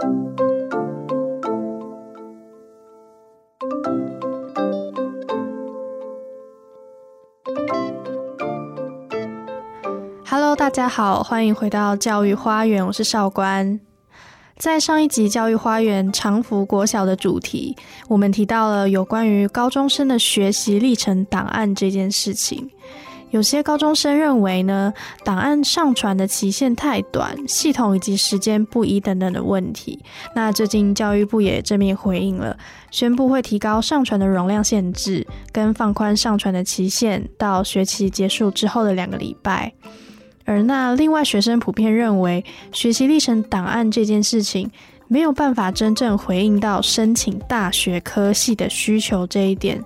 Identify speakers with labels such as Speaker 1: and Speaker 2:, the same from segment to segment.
Speaker 1: Hello，大家好，欢迎回到教育花园，我是少官。在上一集教育花园长福国小的主题，我们提到了有关于高中生的学习历程档案这件事情。有些高中生认为呢，档案上传的期限太短，系统以及时间不一等等的问题。那最近教育部也正面回应了，宣布会提高上传的容量限制，跟放宽上传的期限到学期结束之后的两个礼拜。而那另外学生普遍认为，学习历程档案这件事情没有办法真正回应到申请大学科系的需求这一点。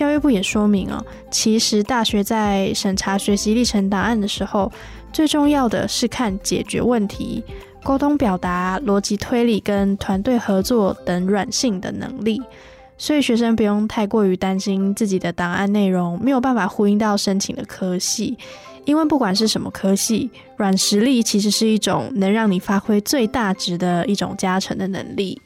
Speaker 1: 教育部也说明哦，其实大学在审查学习历程档案的时候，最重要的是看解决问题、沟通表达、逻辑推理跟团队合作等软性的能力。所以学生不用太过于担心自己的档案内容没有办法呼应到申请的科系。因为不管是什么科系，软实力其实是一种能让你发挥最大值的一种加成的能力。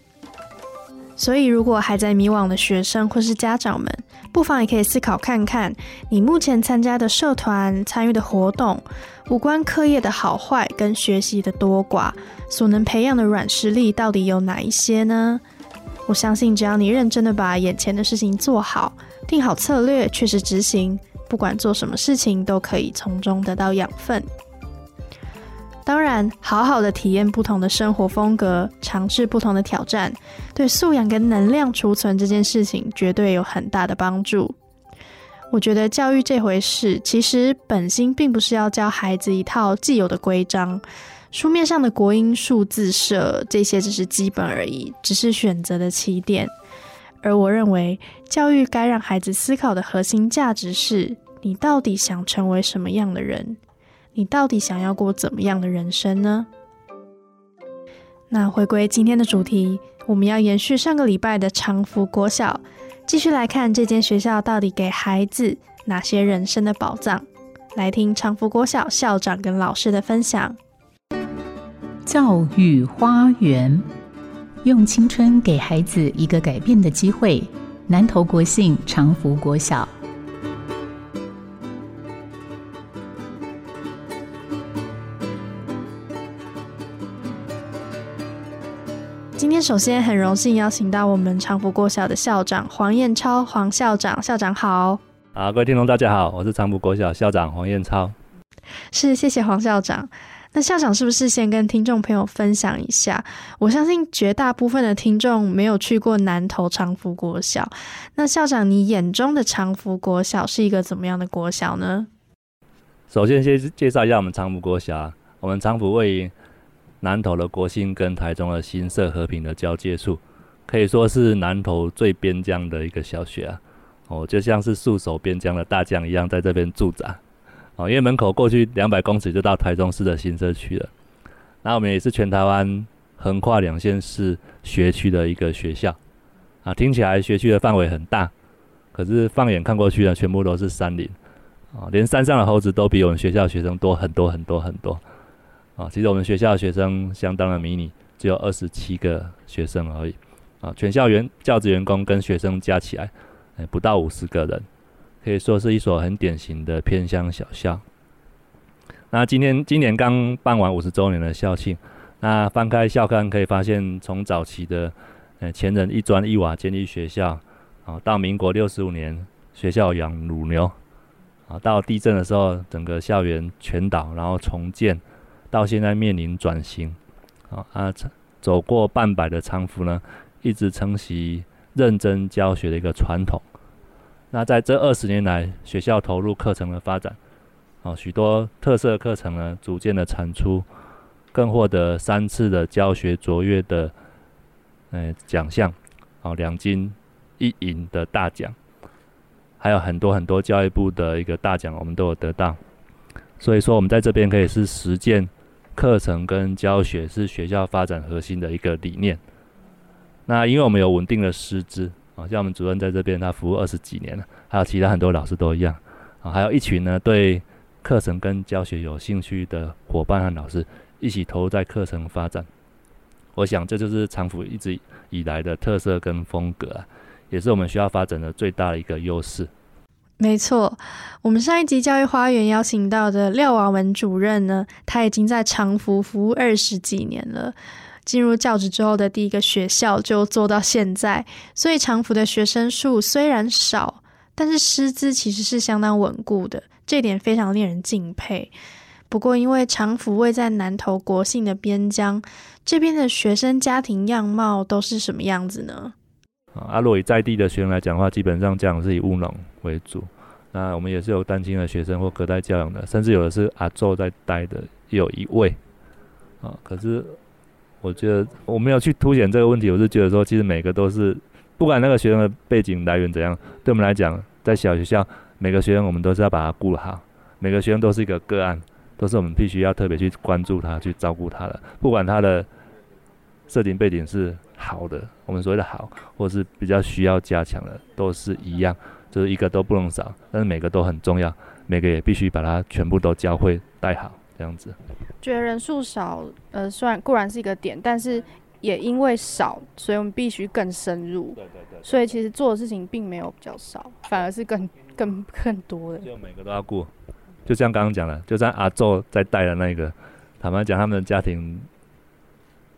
Speaker 1: 所以，如果还在迷惘的学生或是家长们，不妨也可以思考看看，你目前参加的社团、参与的活动，无关课业的好坏跟学习的多寡，所能培养的软实力到底有哪一些呢？我相信，只要你认真的把眼前的事情做好，定好策略，确实执行。不管做什么事情，都可以从中得到养分。当然，好好的体验不同的生活风格，尝试不同的挑战，对素养跟能量储存这件事情，绝对有很大的帮助。我觉得教育这回事，其实本心并不是要教孩子一套既有的规章，书面上的国音数字社这些只是基本而已，只是选择的起点。而我认为，教育该让孩子思考的核心价值是：你到底想成为什么样的人？你到底想要过怎么样的人生呢？那回归今天的主题，我们要延续上个礼拜的长福国小，继续来看这间学校到底给孩子哪些人生的宝藏。来听长福国小校长跟老师的分享。
Speaker 2: 教育花园。用青春给孩子一个改变的机会。南投国信长福国小。
Speaker 1: 首先很荣幸邀请到我们长福国小的校长黄彦超黄校长，校长好。
Speaker 3: 啊，各位听众大家好，我是长福国小校长黄彦超。
Speaker 1: 是，谢谢黄校长。那校长是不是先跟听众朋友分享一下？我相信绝大部分的听众没有去过南投长福国小。那校长，你眼中的长福国小是一个怎么样的国小呢？
Speaker 3: 首先，先介绍一下我们长福国小。我们长福位于南投的国兴跟台中的新社和平的交界处，可以说是南投最边疆的一个小学啊。哦，就像是戍守边疆的大将一样，在这边驻扎。哦，因为门口过去两百公尺就到台中市的新社区了。那我们也是全台湾横跨两县市学区的一个学校。啊，听起来学区的范围很大，可是放眼看过去呢，全部都是山林。啊，连山上的猴子都比我们学校学生多很多很多很多。啊，其实我们学校的学生相当的迷你，只有二十七个学生而已。啊，全校员教职员工跟学生加起来，哎，不到五十个人。可以说是一所很典型的偏乡小校。那今天今年刚办完五十周年的校庆，那翻开校刊可以发现，从早期的呃前人一砖一瓦建立学校，啊，到民国六十五年学校养乳牛，啊，到地震的时候整个校园全倒，然后重建，到现在面临转型，啊啊，走过半百的仓福呢，一直承袭认真教学的一个传统。那在这二十年来，学校投入课程的发展，啊，许多特色课程呢逐渐的产出，更获得三次的教学卓越的，呃奖项，啊两金一银的大奖，还有很多很多教育部的一个大奖，我们都有得到。所以说，我们在这边可以是实践课程跟教学是学校发展核心的一个理念。那因为我们有稳定的师资。啊，像我们主任在这边，他服务二十几年了，还有其他很多老师都一样。啊，还有一群呢对课程跟教学有兴趣的伙伴和老师，一起投入在课程发展。我想这就是长府一直以来的特色跟风格啊，也是我们学校发展的最大的一个优势。
Speaker 1: 没错，我们上一集教育花园邀请到的廖瓦文主任呢，他已经在长福服务二十几年了。进入教职之后的第一个学校就做到现在，所以长福的学生数虽然少，但是师资其实是相当稳固的，这点非常令人敬佩。不过，因为长福位在南投国姓的边疆，这边的学生家庭样貌都是什么样子呢？
Speaker 3: 啊，若以在地的学生来讲的话，基本上这样是以务农为主。那我们也是有单亲的学生或隔代教养的，甚至有的是阿宙在带的，有一位。啊，可是我觉得我没有去凸显这个问题，我是觉得说，其实每个都是，不管那个学生的背景来源怎样，对我们来讲，在小学校每个学生我们都是要把他顾好，每个学生都是一个个案，都是我们必须要特别去关注他、去照顾他的，不管他的设定背景是好的，我们所谓的好，或是比较需要加强的，都是一样。就是一个都不能少，但是每个都很重要，每个也必须把它全部都教会带好，这样子。
Speaker 4: 觉得人数少，呃，虽然固然是一个点，但是也因为少，所以我们必须更深入。
Speaker 3: 对对对。
Speaker 4: 所以其实做的事情并没有比较少，反而是更更更多的。
Speaker 3: 就每个都要顾，就像刚刚讲的，就像阿宙在带的那个，坦白讲，他们的家庭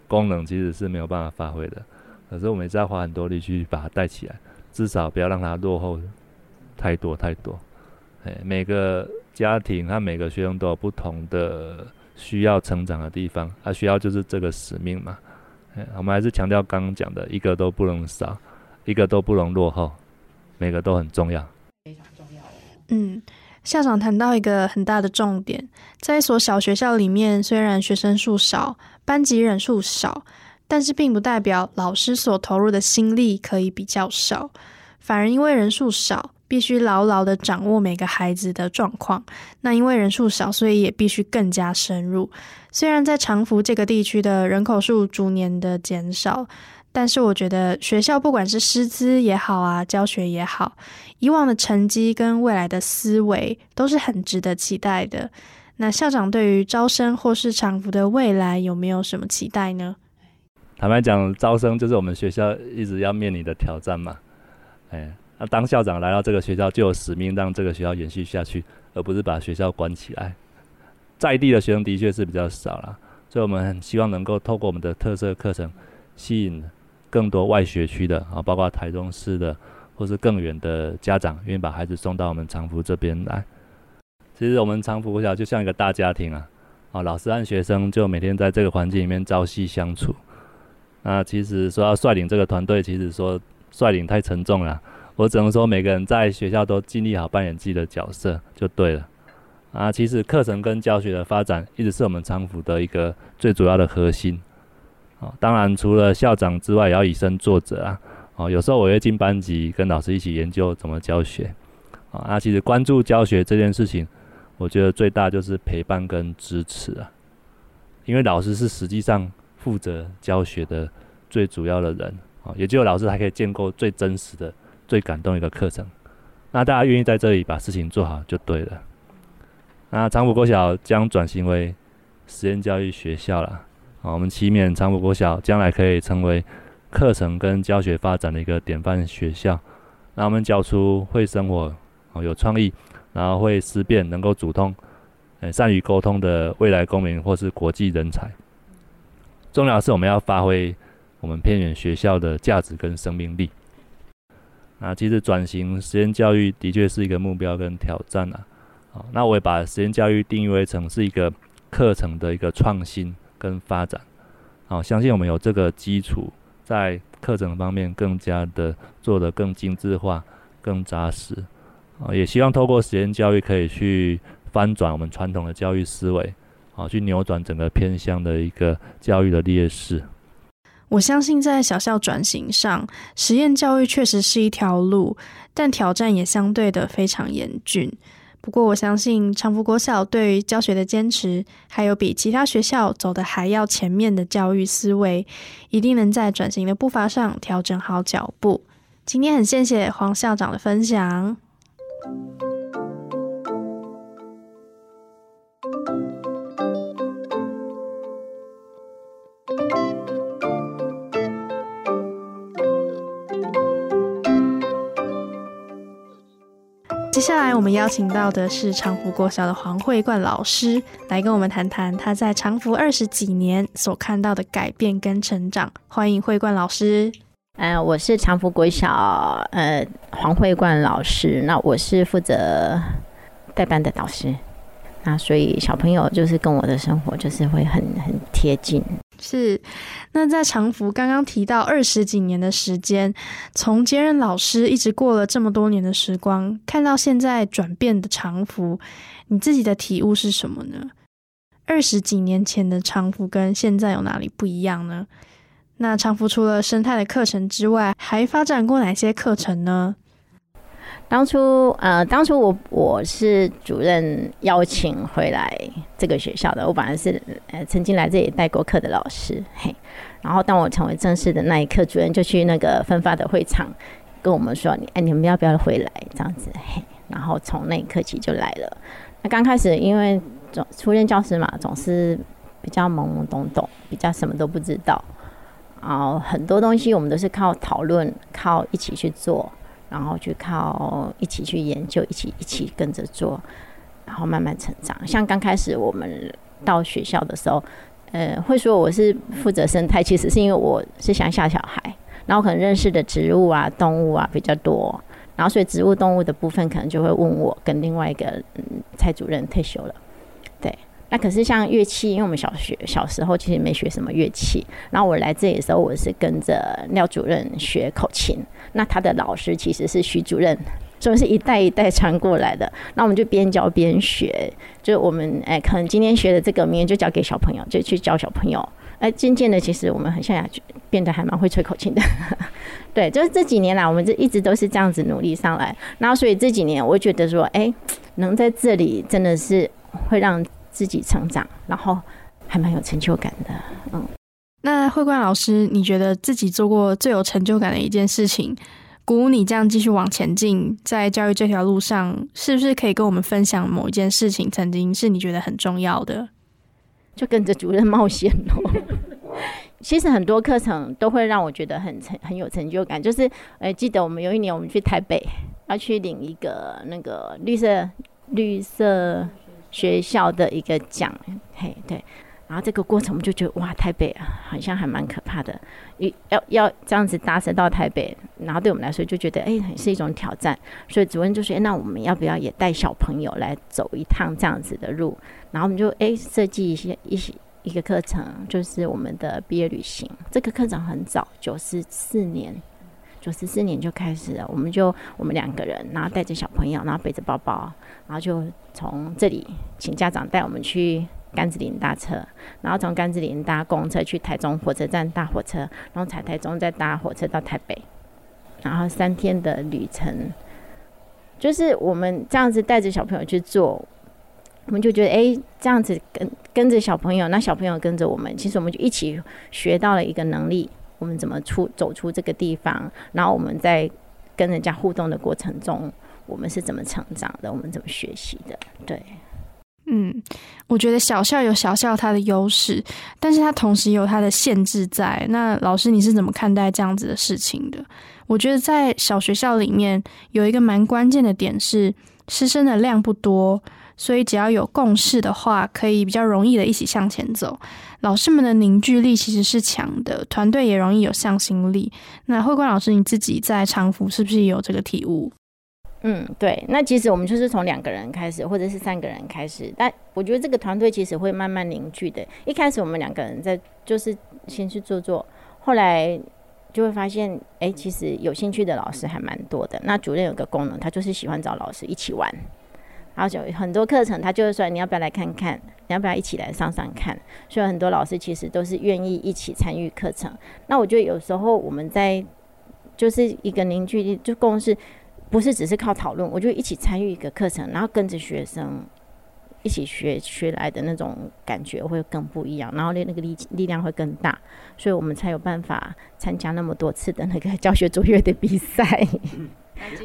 Speaker 3: 功能其实是没有办法发挥的，可是我们也在花很多力去把它带起来，至少不要让它落后。太多太多，哎，每个家庭和每个学生都有不同的需要成长的地方，他需要就是这个使命嘛，哎，我们还是强调刚刚讲的，一个都不能少，一个都不能落后，每个都很重要，
Speaker 1: 非常重要。嗯，校长谈到一个很大的重点，在一所小学校里面，虽然学生数少，班级人数少，但是并不代表老师所投入的心力可以比较少，反而因为人数少。必须牢牢的掌握每个孩子的状况。那因为人数少，所以也必须更加深入。虽然在长福这个地区的人口数逐年的减少，但是我觉得学校不管是师资也好啊，教学也好，以往的成绩跟未来的思维都是很值得期待的。那校长对于招生或是长福的未来有没有什么期待呢？
Speaker 3: 坦白讲，招生就是我们学校一直要面临的挑战嘛。哎。那当校长来到这个学校，就有使命让这个学校延续下去，而不是把学校关起来。在地的学生的确是比较少了，所以我们很希望能够透过我们的特色课程，吸引更多外学区的啊，包括台中市的或是更远的家长，愿意把孩子送到我们长福这边来。其实我们长福国小就像一个大家庭啊，啊，老师和学生就每天在这个环境里面朝夕相处。那其实说要率领这个团队，其实说率领太沉重了。我只能说，每个人在学校都尽力好扮演自己的角色就对了。啊，其实课程跟教学的发展一直是我们昌福的一个最主要的核心。啊，当然除了校长之外，也要以身作则啊。哦，有时候我会进班级跟老师一起研究怎么教学。啊，那其实关注教学这件事情，我觉得最大就是陪伴跟支持啊。因为老师是实际上负责教学的最主要的人啊，也只有老师才可以建构最真实的。最感动一个课程，那大家愿意在这里把事情做好就对了。那长福国小将转型为实验教育学校了，啊，我们期勉长福国小将来可以成为课程跟教学发展的一个典范学校。那我们教出会生活、哦有创意，然后会思辨、能够主动、呃善于沟通的未来公民或是国际人才。重要的是我们要发挥我们偏远学校的价值跟生命力。那其实转型实验教育的确是一个目标跟挑战啊。好，那我也把实验教育定义为成是一个课程的一个创新跟发展。好，相信我们有这个基础，在课程方面更加的做得更精致化、更扎实。啊，也希望透过实验教育可以去翻转我们传统的教育思维，啊，去扭转整个偏向的一个教育的劣势。
Speaker 1: 我相信在小校转型上，实验教育确实是一条路，但挑战也相对的非常严峻。不过，我相信长福国校对于教学的坚持，还有比其他学校走的还要前面的教育思维，一定能在转型的步伐上调整好脚步。今天很谢谢黄校长的分享。接下来我们邀请到的是长福国小的黄慧冠老师，来跟我们谈谈他在长福二十几年所看到的改变跟成长。欢迎慧冠老师。
Speaker 5: 呃，我是长福国小呃黄慧冠老师，那我是负责带班的导师，那所以小朋友就是跟我的生活就是会很很贴近。
Speaker 1: 是，那在长福刚刚提到二十几年的时间，从接任老师一直过了这么多年的时光，看到现在转变的长福，你自己的体悟是什么呢？二十几年前的长福跟现在有哪里不一样呢？那长福除了生态的课程之外，还发展过哪些课程呢？
Speaker 5: 当初呃，当初我我是主任邀请回来这个学校的，我本来是呃曾经来这里带过课的老师，嘿。然后当我成为正式的那一刻，主任就去那个分发的会场跟我们说：“你哎，你们要不要回来？”这样子，嘿。然后从那一刻起就来了。那刚开始因为总初任教师嘛，总是比较懵懵懂懂，比较什么都不知道。然后很多东西我们都是靠讨论，靠一起去做，然后去靠一起去研究，一起一起跟着做，然后慢慢成长。像刚开始我们到学校的时候，呃，会说我是负责生态，其实是因为我是乡下小孩，然后可能认识的植物啊、动物啊比较多，然后所以植物、动物的部分可能就会问我跟另外一个嗯蔡主任退休了。对那可是像乐器，因为我们小学小时候其实没学什么乐器。然后我来这里的时候，我是跟着廖主任学口琴。那他的老师其实是徐主任，所以是一代一代传过来的。那我们就边教边学，就我们哎，可能今天学的这个，明天就交给小朋友，就去教小朋友。哎，渐渐的，其实我们很像就变得还蛮会吹口琴的。对，就是这几年来，我们这一直都是这样子努力上来。然后所以这几年，我觉得说，哎，能在这里真的是会让。自己成长，然后还蛮有成就感的。嗯，
Speaker 1: 那慧冠老师，你觉得自己做过最有成就感的一件事情，鼓舞你这样继续往前进，在教育这条路上，是不是可以跟我们分享某一件事情，曾经是你觉得很重要的？
Speaker 5: 就跟着主任冒险喽。其实很多课程都会让我觉得很成很有成就感。就是，呃，记得我们有一年我们去台北，要去领一个那个绿色绿色。学校的一个奖，嘿，对，然后这个过程我们就觉得哇，台北啊，好像还蛮可怕的，一要要这样子搭车到台北，然后对我们来说就觉得哎，是一种挑战，所以主任就说，那我们要不要也带小朋友来走一趟这样子的路？然后我们就哎设计一些一些一个课程，就是我们的毕业旅行。这个课程很早，九十四年。九十四年就开始了，我们就我们两个人，然后带着小朋友，然后背着包包，然后就从这里请家长带我们去甘子林搭车，然后从甘子林搭公车去台中火车站搭火车，然后在台中再搭火车到台北，然后三天的旅程，就是我们这样子带着小朋友去做，我们就觉得哎，这样子跟跟着小朋友，那小朋友跟着我们，其实我们就一起学到了一个能力。我们怎么出走出这个地方？然后我们在跟人家互动的过程中，我们是怎么成长的？我们怎么学习的？对，
Speaker 1: 嗯，我觉得小校有小校它的优势，但是它同时有它的限制在。那老师你是怎么看待这样子的事情的？我觉得在小学校里面有一个蛮关键的点是，师生的量不多。所以只要有共识的话，可以比较容易的一起向前走。老师们的凝聚力其实是强的，团队也容易有向心力。那慧冠老师你自己在长福是不是也有这个体悟？
Speaker 5: 嗯，对。那其实我们就是从两个人开始，或者是三个人开始，但我觉得这个团队其实会慢慢凝聚的。一开始我们两个人在就是先去做做，后来就会发现，哎，其实有兴趣的老师还蛮多的。那主任有个功能，他就是喜欢找老师一起玩。然后就很多课程，他就是说你要不要来看看，你要不要一起来上上看？所以很多老师其实都是愿意一起参与课程。那我觉得有时候我们在就是一个凝聚力，就共识，不是只是靠讨论，我就一起参与一个课程，然后跟着学生一起学学来的那种感觉会更不一样，然后那那个力力量会更大，所以我们才有办法参加那么多次的那个教学卓越的比赛。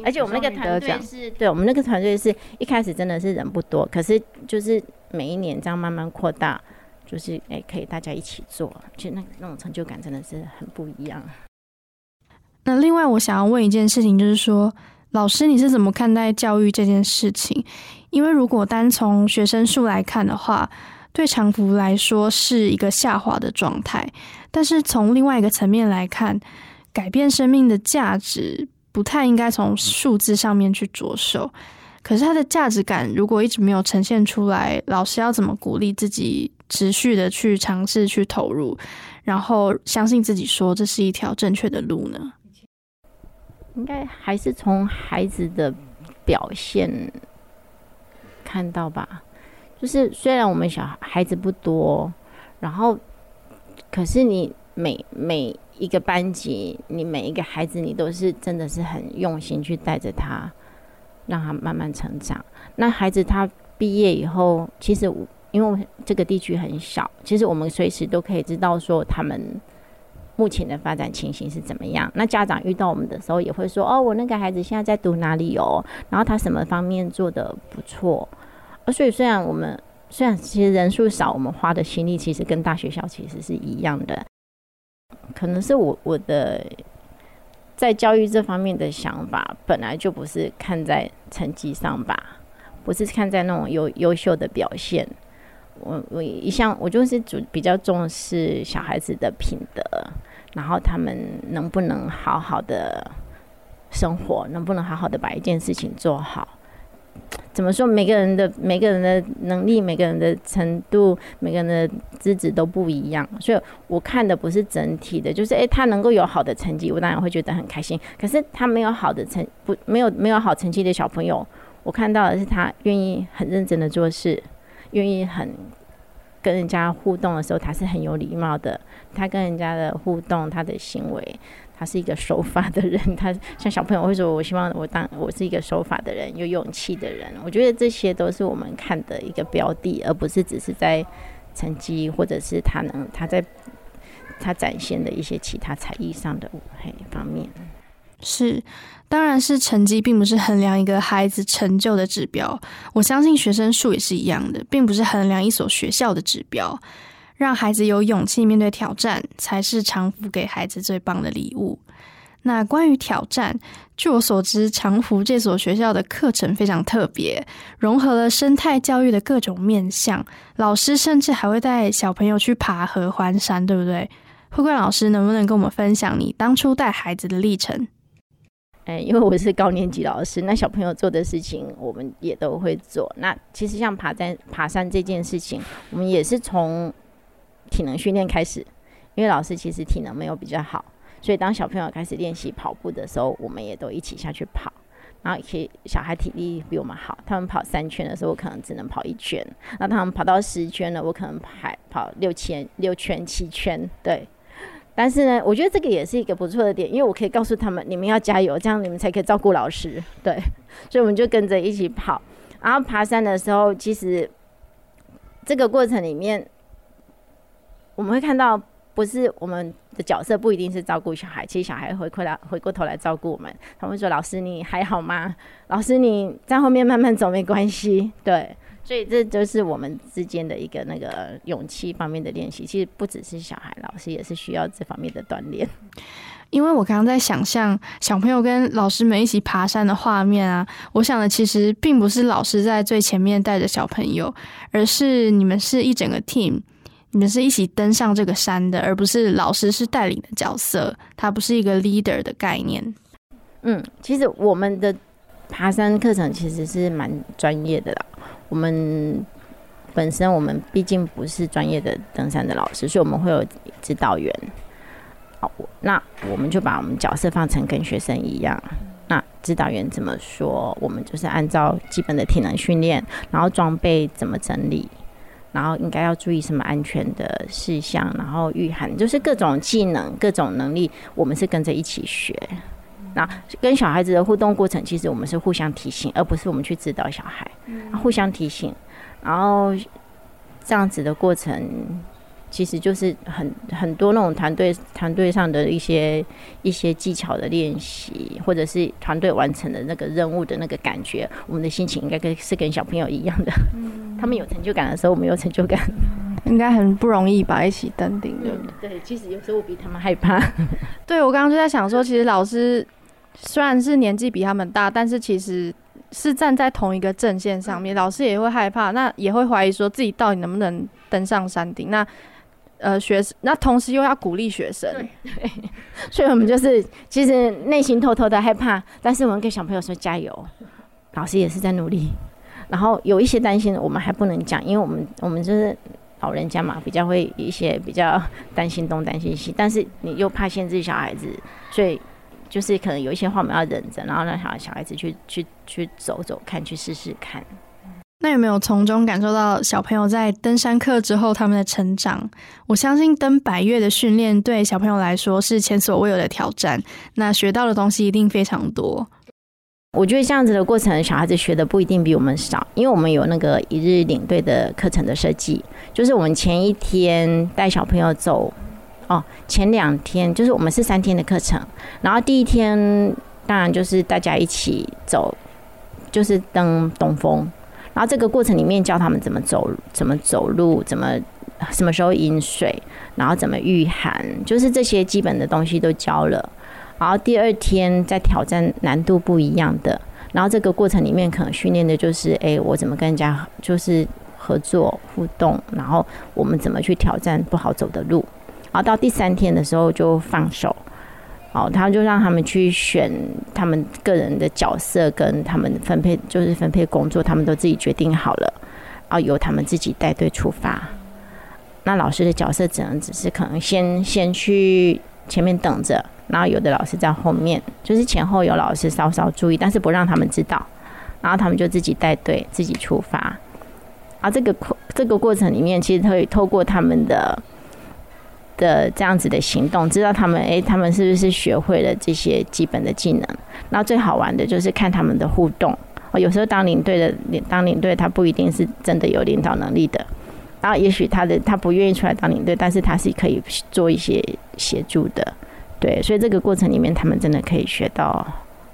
Speaker 5: 而且我们那个团队是对，我们那个团队是一开始真的是人不多，可是就是每一年这样慢慢扩大，就是哎可以大家一起做，其实那那种成就感真的是很不一样。
Speaker 1: 那另外我想要问一件事情，就是说老师，你是怎么看待教育这件事情？因为如果单从学生数来看的话，对长福来说是一个下滑的状态。但是从另外一个层面来看，改变生命的价值不太应该从数字上面去着手。可是他的价值感如果一直没有呈现出来，老师要怎么鼓励自己持续的去尝试、去投入，然后相信自己说这是一条正确的路呢？
Speaker 5: 应该还是从孩子的表现看到吧。就是虽然我们小孩子不多，然后可是你每每一个班级，你每一个孩子，你都是真的是很用心去带着他，让他慢慢成长。那孩子他毕业以后，其实因为这个地区很小，其实我们随时都可以知道说他们。目前的发展情形是怎么样？那家长遇到我们的时候也会说：“哦，我那个孩子现在在读哪里哦？然后他什么方面做的不错？”所以虽然我们虽然其实人数少，我们花的心力其实跟大学校其实是一样的。可能是我我的在教育这方面的想法本来就不是看在成绩上吧，不是看在那种优优秀的表现。我我一向我就是主比较重视小孩子的品德，然后他们能不能好好的生活，能不能好好的把一件事情做好？怎么说？每个人的每个人的能力，每个人的程度，每个人的资质都不一样，所以我看的不是整体的，就是诶，他能够有好的成绩，我当然会觉得很开心。可是他没有好的成不没有没有好成绩的小朋友，我看到的是他愿意很认真的做事。愿意很跟人家互动的时候，他是很有礼貌的。他跟人家的互动，他的行为，他是一个守法的人。他像小朋友会说：“我希望我当我是一个守法的人，有勇气的人。”我觉得这些都是我们看的一个标的，而不是只是在成绩或者是他能他在他展现的一些其他才艺上的嘿方面。
Speaker 1: 是，当然是成绩并不是衡量一个孩子成就的指标。我相信学生数也是一样的，并不是衡量一所学校的指标。让孩子有勇气面对挑战，才是长福给孩子最棒的礼物。那关于挑战，据我所知，长福这所学校的课程非常特别，融合了生态教育的各种面向。老师甚至还会带小朋友去爬河环山，对不对？慧冠老师，能不能跟我们分享你当初带孩子的历程？
Speaker 5: 哎，因为我是高年级老师，那小朋友做的事情，我们也都会做。那其实像爬山、爬山这件事情，我们也是从体能训练开始。因为老师其实体能没有比较好，所以当小朋友开始练习跑步的时候，我们也都一起下去跑。然后，可以小孩体力比我们好，他们跑三圈的时候，我可能只能跑一圈；那他们跑到十圈了，我可能还跑六千、六圈、七圈，对。但是呢，我觉得这个也是一个不错的点，因为我可以告诉他们，你们要加油，这样你们才可以照顾老师。对，所以我们就跟着一起跑。然后爬山的时候，其实这个过程里面，我们会看到，不是我们的角色不一定是照顾小孩，其实小孩回过来回过头来照顾我们。他们说：“老师，你还好吗？老师，你在后面慢慢走没关系。”对。所以这就是我们之间的一个那个勇气方面的练习。其实不只是小孩，老师也是需要这方面的锻炼。
Speaker 1: 因为我刚刚在想象小朋友跟老师们一起爬山的画面啊，我想的其实并不是老师在最前面带着小朋友，而是你们是一整个 team，你们是一起登上这个山的，而不是老师是带领的角色，它不是一个 leader 的概念。
Speaker 5: 嗯，其实我们的爬山课程其实是蛮专业的啦。我们本身，我们毕竟不是专业的登山的老师，所以我们会有指导员。好，那我们就把我们角色放成跟学生一样。那指导员怎么说，我们就是按照基本的体能训练，然后装备怎么整理，然后应该要注意什么安全的事项，然后御寒，就是各种技能、各种能力，我们是跟着一起学。那跟小孩子的互动过程，其实我们是互相提醒，而不是我们去指导小孩，互相提醒。然后这样子的过程，其实就是很很多那种团队团队上的一些一些技巧的练习，或者是团队完成的那个任务的那个感觉，我们的心情应该跟是跟小朋友一样的。他们有成就感的时候，我们有成就感，
Speaker 4: 应该很不容易吧？一起登顶，对不
Speaker 5: 对？对，其实有时候我比他们害怕。
Speaker 4: 对我刚刚就在想说，其实老师。虽然是年纪比他们大，但是其实是站在同一个阵线上面，老师也会害怕，那也会怀疑说自己到底能不能登上山顶。那呃，学生那同时又要鼓励学生，
Speaker 5: 所以我们就是其实内心偷偷的害怕，但是我们给小朋友说加油，老师也是在努力。然后有一些担心，我们还不能讲，因为我们我们就是老人家嘛，比较会一些比较担心东担心西，但是你又怕限制小孩子，所以就是可能有一些话我们要忍着，然后让小小孩子去去去走走看，去试试看。
Speaker 1: 那有没有从中感受到小朋友在登山课之后他们的成长？我相信登百越的训练对小朋友来说是前所未有的挑战，那学到的东西一定非常多。
Speaker 5: 我觉得这样子的过程，小孩子学的不一定比我们少，因为我们有那个一日领队的课程的设计，就是我们前一天带小朋友走，哦，前两天就是我们是三天的课程，然后第一天当然就是大家一起走，就是登东峰，然后这个过程里面教他们怎么走，怎么走路，怎么什么时候饮水，然后怎么御寒，就是这些基本的东西都教了。然后第二天再挑战难度不一样的，然后这个过程里面可能训练的就是，哎，我怎么跟人家就是合作互动，然后我们怎么去挑战不好走的路。然后到第三天的时候就放手，哦，他就让他们去选他们个人的角色跟他们分配，就是分配工作，他们都自己决定好了，然后由他们自己带队出发。那老师的角色只能只是可能先先去前面等着。然后有的老师在后面，就是前后有老师稍稍注意，但是不让他们知道。然后他们就自己带队，自己出发。啊，这个过这个过程里面，其实可以透过他们的的这样子的行动，知道他们诶，他们是不是学会了这些基本的技能。那最好玩的就是看他们的互动。哦，有时候当领队的领当领队，他不一定是真的有领导能力的。然后也许他的他不愿意出来当领队，但是他是可以做一些协助的。对，所以这个过程里面，他们真的可以学到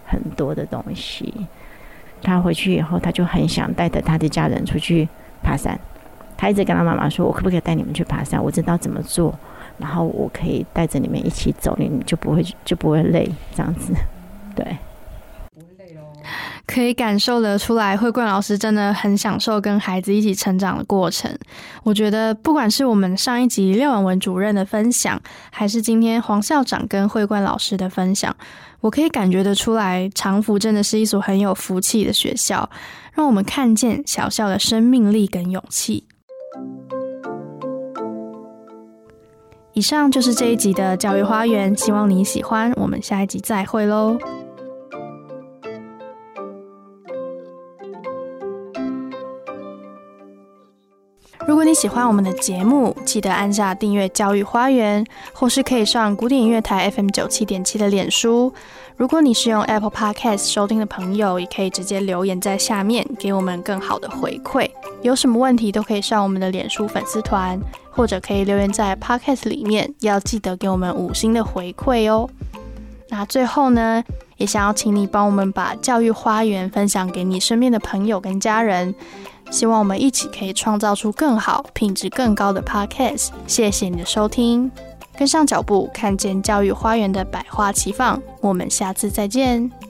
Speaker 5: 很多的东西。他回去以后，他就很想带着他的家人出去爬山。他一直跟他妈妈说：“我可不可以带你们去爬山？我知道怎么做，然后我可以带着你们一起走，你们就不会就不会累。”这样子，对。
Speaker 1: 可以感受得出来，慧冠老师真的很享受跟孩子一起成长的过程。我觉得，不管是我们上一集廖婉文主任的分享，还是今天黄校长跟慧冠老师的分享，我可以感觉得出来，长福真的是一所很有福气的学校，让我们看见小校的生命力跟勇气。以上就是这一集的教育花园，希望你喜欢。我们下一集再会喽。如果你喜欢我们的节目，记得按下订阅“教育花园”，或是可以上古典音乐台 FM 九七点七的脸书。如果你是用 Apple Podcast 收听的朋友，也可以直接留言在下面，给我们更好的回馈。有什么问题都可以上我们的脸书粉丝团，或者可以留言在 Podcast 里面，要记得给我们五星的回馈哦。那最后呢，也想要请你帮我们把教育花园分享给你身边的朋友跟家人。希望我们一起可以创造出更好、品质更高的 Podcast。谢谢你的收听，跟上脚步，看见教育花园的百花齐放。我们下次再见。